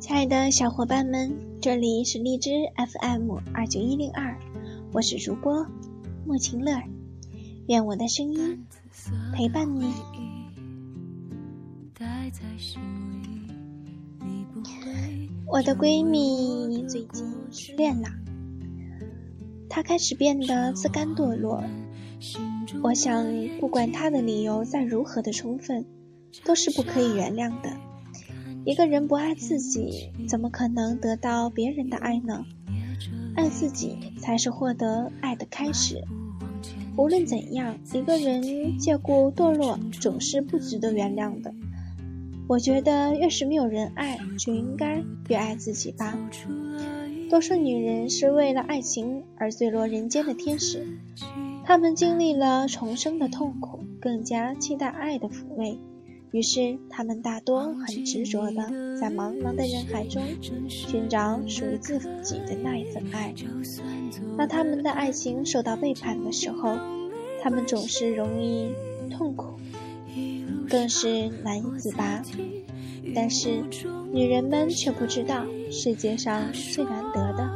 亲爱的小伙伴们，这里是荔枝 FM 二九一零二，我是主播莫晴乐，愿我的声音陪伴你。我的闺蜜最近失恋了，她开始变得自甘堕落。我想，不管她的理由再如何的充分，都是不可以原谅的。一个人不爱自己，怎么可能得到别人的爱呢？爱自己才是获得爱的开始。无论怎样，一个人借故堕落，总是不值得原谅的。我觉得，越是没有人爱，就应该越爱自己吧。都说女人是为了爱情而坠落人间的天使，她们经历了重生的痛苦，更加期待爱的抚慰。于是，他们大多很执着的在茫茫的人海中寻找属于自己的那一份爱。当他们的爱情受到背叛的时候，他们总是容易痛苦，更是难以自拔。但是，女人们却不知道，世界上最难得的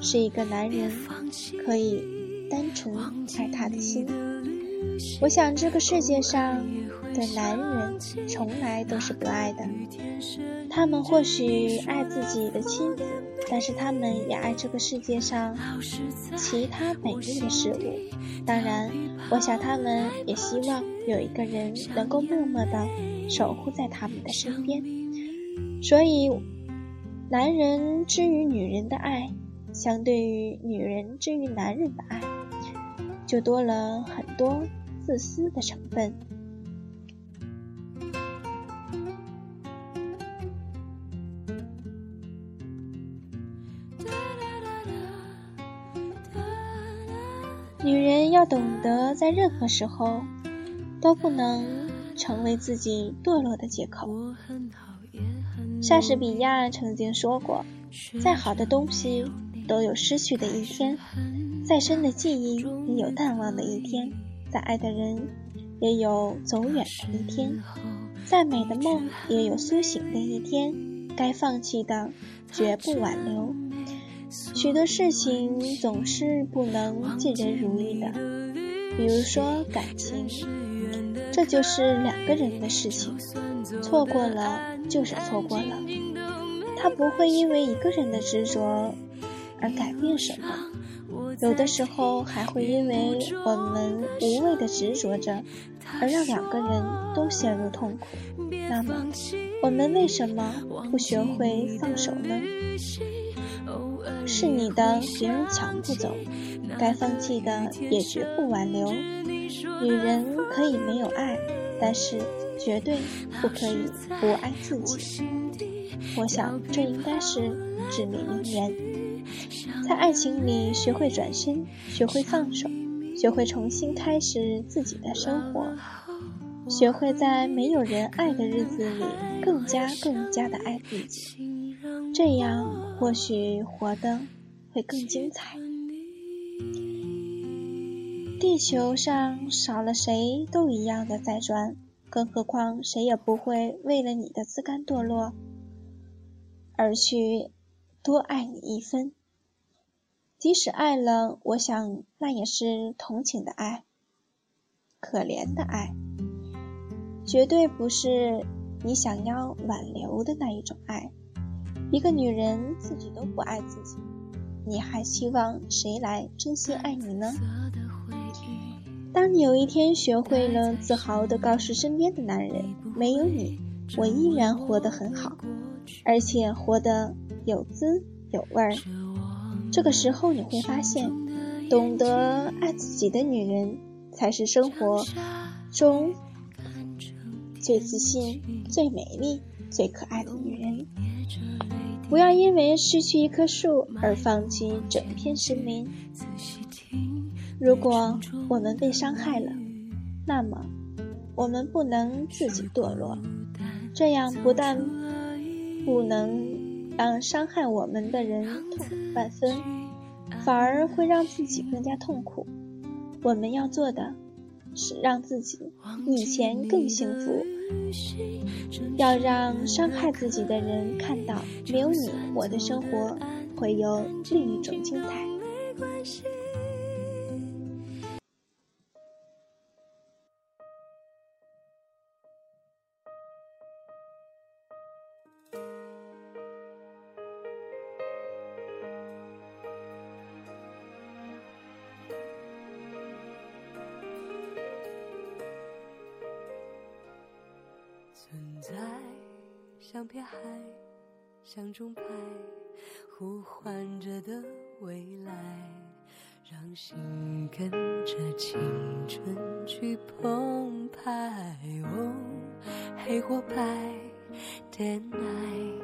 是一个男人可以单纯爱她的心。我想，这个世界上。的男人从来都是不爱的，他们或许爱自己的妻子，但是他们也爱这个世界上其他美丽的事物。当然，我想他们也希望有一个人能够默默的守护在他们的身边。所以，男人之于女人的爱，相对于女人之于男人的爱，就多了很多自私的成分。女人要懂得，在任何时候都不能成为自己堕落的借口。莎士比亚曾经说过：“再好的东西都有失去的一天，再深的记忆也有淡忘的一天，再爱的人也有走远的一天，再美的梦也有苏醒的一天。该放弃的，绝不挽留。”许多事情总是不能尽人如意的，比如说感情，这就是两个人的事情，错过了就是错过了，他不会因为一个人的执着而改变什么，有的时候还会因为我们无谓的执着着，而让两个人都陷入痛苦。那么，我们为什么不学会放手呢？是你的，别人抢不走；该放弃的，也绝不挽留。女人可以没有爱，但是绝对不可以不爱自己。我想，这应该是至理名言。在爱情里，学会转身，学会放手，学会重新开始自己的生活，学会在没有人爱的日子里，更加更加的爱自己。这样或许活得会更精彩。地球上少了谁都一样的在转，更何况谁也不会为了你的自甘堕落而去多爱你一分。即使爱了，我想那也是同情的爱，可怜的爱，绝对不是你想要挽留的那一种爱。一个女人自己都不爱自己，你还希望谁来真心爱你呢？当你有一天学会了自豪地告诉身边的男人，没有你，我依然活得很好，而且活得有滋有味儿。这个时候你会发现，懂得爱自己的女人，才是生活中最自信、最美丽、最可爱的女人。不要因为失去一棵树而放弃整片森林。如果我们被伤害了，那么我们不能自己堕落，这样不但不能让伤害我们的人痛苦万分，反而会让自己更加痛苦。我们要做的是让自己以前更幸福，要让伤害自己的人看到，没有你，我的生活会有另一种精彩。在像片海，像钟摆，呼唤着的未来，让心跟着青春去澎湃。哦，黑或白，Day night，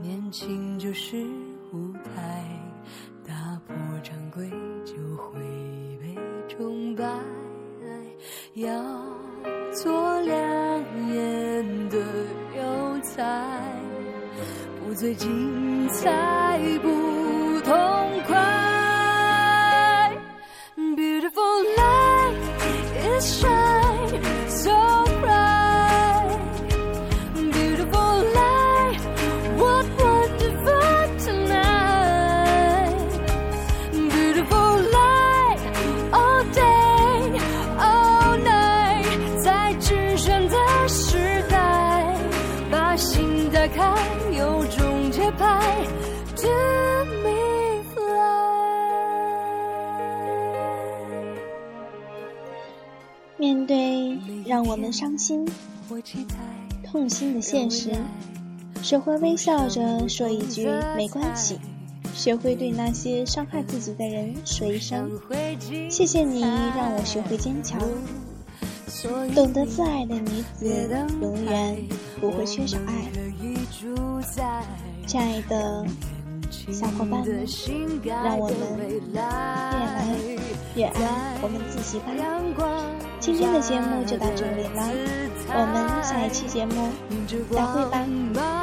年轻就是舞台，打破常规就会被崇拜。要。最精彩，不 me fly。面对让我们伤心、痛心的现实，学会微笑着说一句没关系，学会对那些伤害自己的人说一声谢谢你，让我学会坚强。懂得自爱的女子，永远不会缺少爱。亲爱的小伙伴们，让我们越来越爱我们自己吧。今天的节目就到这里了，我们下一期节目再会吧。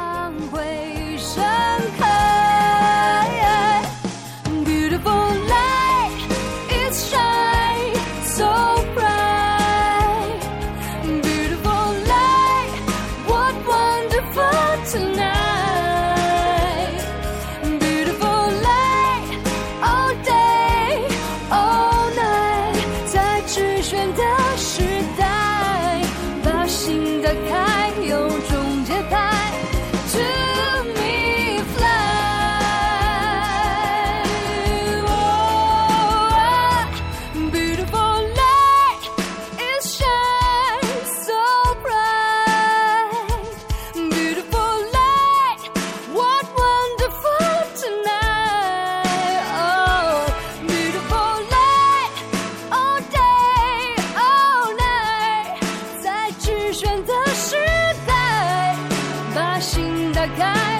选择失败把心打开。